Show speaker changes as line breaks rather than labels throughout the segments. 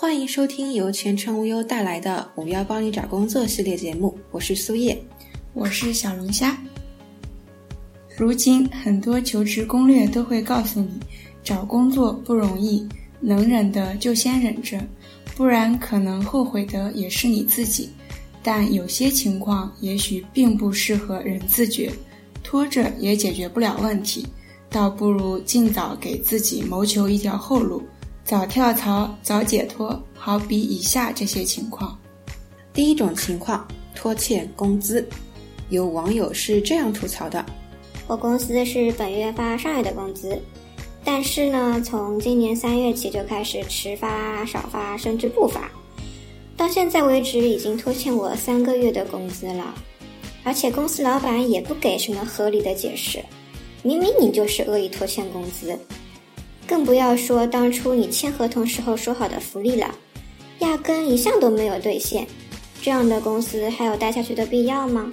欢迎收听由前程无忧带来的“五幺帮你找工作”系列节目，我是苏叶，
我是小龙虾。如今很多求职攻略都会告诉你，找工作不容易，能忍的就先忍着，不然可能后悔的也是你自己。但有些情况也许并不适合人自觉，拖着也解决不了问题，倒不如尽早给自己谋求一条后路，早跳槽早解脱。好比以下这些情况：
第一种情况，拖欠工资，有网友是这样吐槽的。
我公司是本月发上月的工资，但是呢，从今年三月起就开始迟发、少发，甚至不发，到现在为止已经拖欠我三个月的工资了，而且公司老板也不给什么合理的解释，明明你就是恶意拖欠工资，更不要说当初你签合同时候说好的福利了，压根一项都没有兑现，这样的公司还有待下去的必要吗？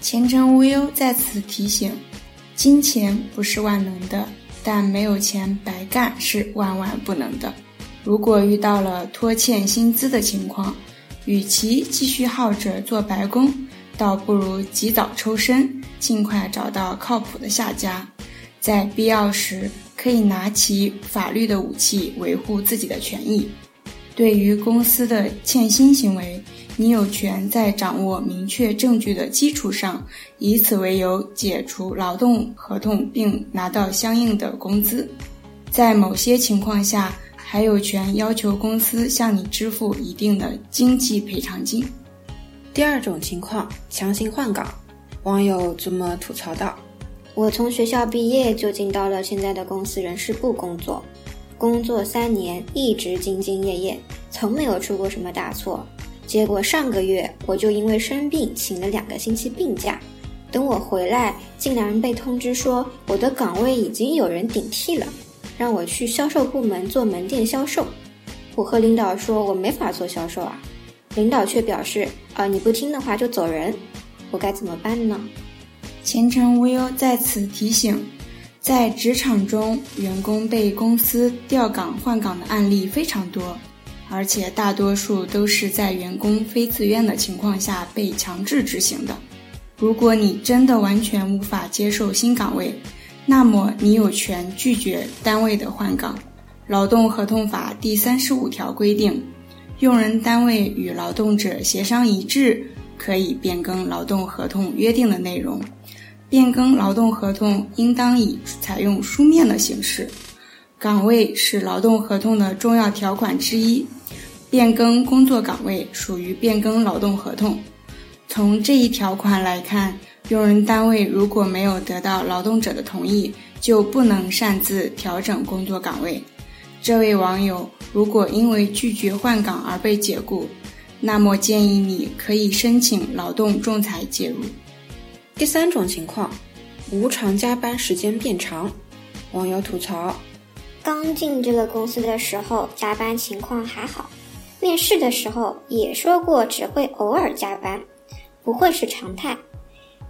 前程无忧在此提醒：金钱不是万能的，但没有钱白干是万万不能的。如果遇到了拖欠薪资的情况，与其继续耗着做白工，倒不如及早抽身，尽快找到靠谱的下家，在必要时可以拿起法律的武器维护自己的权益。对于公司的欠薪行为，你有权在掌握明确证据的基础上，以此为由解除劳动合同，并拿到相应的工资。在某些情况下，还有权要求公司向你支付一定的经济赔偿金。
第二种情况，强行换岗，网友这么吐槽道：“
我从学校毕业就进到了现在的公司人事部工作，工作三年，一直兢兢业业，从没有出过什么大错。”结果上个月我就因为生病请了两个星期病假，等我回来，竟然被通知说我的岗位已经有人顶替了，让我去销售部门做门店销售。我和领导说我没法做销售啊，领导却表示啊你不听的话就走人，我该怎么办呢？
前程无忧在此提醒，在职场中，员工被公司调岗换岗的案例非常多。而且大多数都是在员工非自愿的情况下被强制执行的。如果你真的完全无法接受新岗位，那么你有权拒绝单位的换岗。劳动合同法第三十五条规定，用人单位与劳动者协商一致，可以变更劳动合同约定的内容。变更劳动合同应当以采用书面的形式。岗位是劳动合同的重要条款之一。变更工作岗位属于变更劳动合同。从这一条款来看，用人单位如果没有得到劳动者的同意，就不能擅自调整工作岗位。这位网友如果因为拒绝换岗而被解雇，那么建议你可以申请劳动仲裁介入。
第三种情况，无偿加班时间变长。网友吐槽：
刚进这个公司的时候，加班情况还好。面试的时候也说过只会偶尔加班，不会是常态。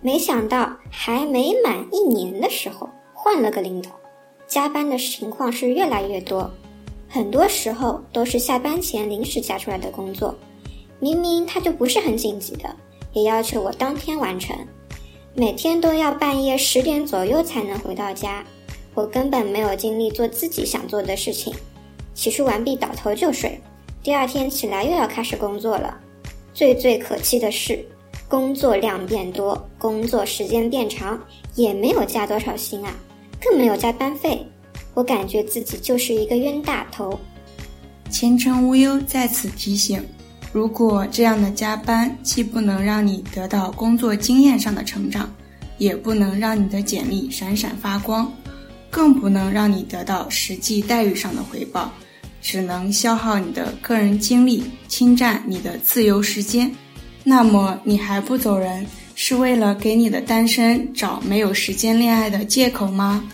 没想到还没满一年的时候换了个领导，加班的情况是越来越多，很多时候都是下班前临时加出来的工作，明明他就不是很紧急的，也要求我当天完成，每天都要半夜十点左右才能回到家，我根本没有精力做自己想做的事情，洗漱完毕倒头就睡。第二天起来又要开始工作了，最最可气的是，工作量变多，工作时间变长，也没有加多少薪啊，更没有加班费，我感觉自己就是一个冤大头。
前程无忧在此提醒：如果这样的加班既不能让你得到工作经验上的成长，也不能让你的简历闪闪发光，更不能让你得到实际待遇上的回报。只能消耗你的个人精力，侵占你的自由时间，那么你还不走人，是为了给你的单身找没有时间恋爱的借口吗？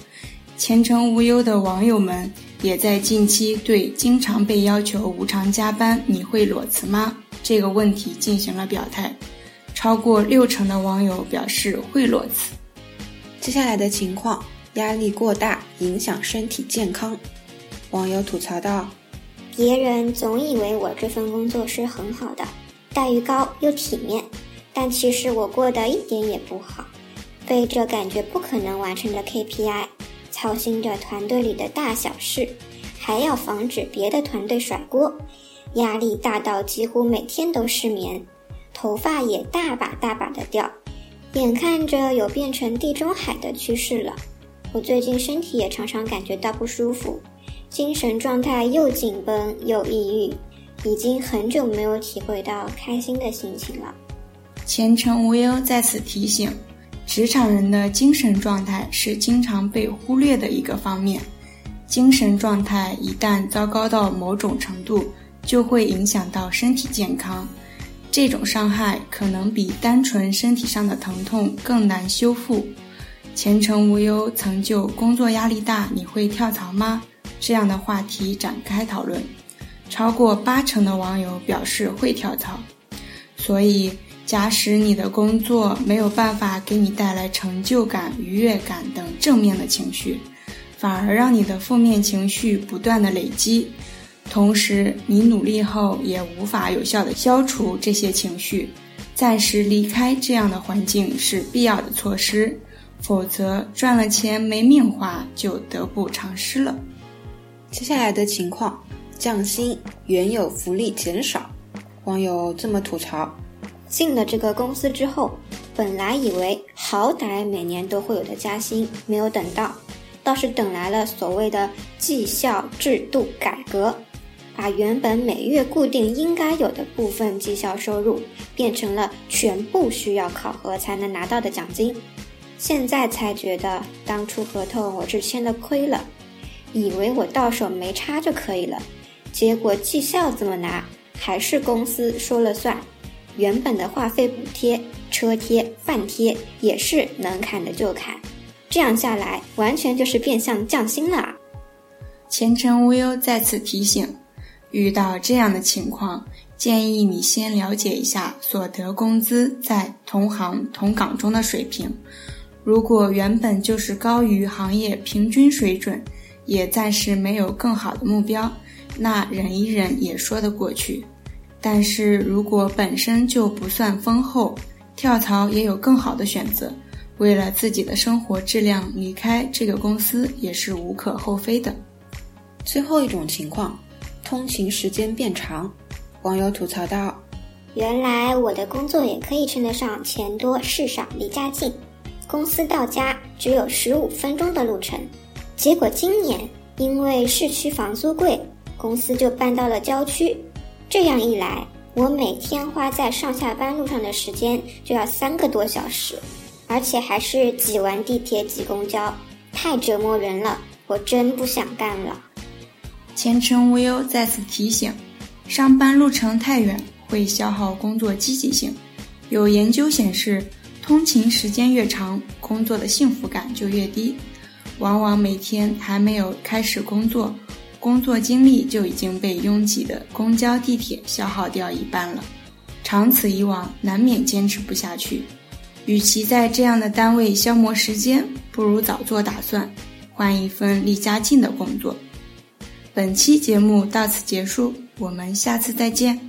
前程无忧的网友们也在近期对经常被要求无偿加班，你会裸辞吗？这个问题进行了表态，超过六成的网友表示会裸辞。
接下来的情况，压力过大影响身体健康。网友吐槽道：“
别人总以为我这份工作是很好的，待遇高又体面，但其实我过得一点也不好。被这感觉不可能完成的 KPI，操心着团队里的大小事，还要防止别的团队甩锅，压力大到几乎每天都失眠，头发也大把大把的掉，眼看着有变成地中海的趋势了。我最近身体也常常感觉到不舒服，精神状态又紧绷又抑郁，已经很久没有体会到开心的心情了。
前程无忧在此提醒。职场人的精神状态是经常被忽略的一个方面，精神状态一旦糟糕到某种程度，就会影响到身体健康。这种伤害可能比单纯身体上的疼痛更难修复。前程无忧曾就“工作压力大，你会跳槽吗？”这样的话题展开讨论，超过八成的网友表示会跳槽。所以。假使你的工作没有办法给你带来成就感、愉悦感等正面的情绪，反而让你的负面情绪不断的累积，同时你努力后也无法有效的消除这些情绪，暂时离开这样的环境是必要的措施，否则赚了钱没命花就得不偿失了。
接下来的情况，降薪，原有福利减少，网友这么吐槽。
进了这个公司之后，本来以为好歹每年都会有的加薪，没有等到，倒是等来了所谓的绩效制度改革，把原本每月固定应该有的部分绩效收入，变成了全部需要考核才能拿到的奖金。现在才觉得当初合同我是签了亏了，以为我到手没差就可以了，结果绩效怎么拿，还是公司说了算。原本的话费补贴、车贴、饭贴也是能砍的就砍，这样下来完全就是变相降薪了。
前程无忧再次提醒：遇到这样的情况，建议你先了解一下所得工资在同行同岗中的水平。如果原本就是高于行业平均水准，也暂时没有更好的目标，那忍一忍也说得过去。但是如果本身就不算丰厚，跳槽也有更好的选择。为了自己的生活质量离开这个公司也是无可厚非的。
最后一种情况，通勤时间变长，网友吐槽道：“
原来我的工作也可以称得上钱多事少离家近，公司到家只有十五分钟的路程。结果今年因为市区房租贵，公司就搬到了郊区。”这样一来，我每天花在上下班路上的时间就要三个多小时，而且还是挤完地铁挤公交，太折磨人了，我真不想干了。
前程无忧再次提醒：上班路程太远会消耗工作积极性。有研究显示，通勤时间越长，工作的幸福感就越低，往往每天还没有开始工作。工作精力就已经被拥挤的公交、地铁消耗掉一半了，长此以往，难免坚持不下去。与其在这样的单位消磨时间，不如早做打算，换一份离家近的工作。本期节目到此结束，我们下次再见。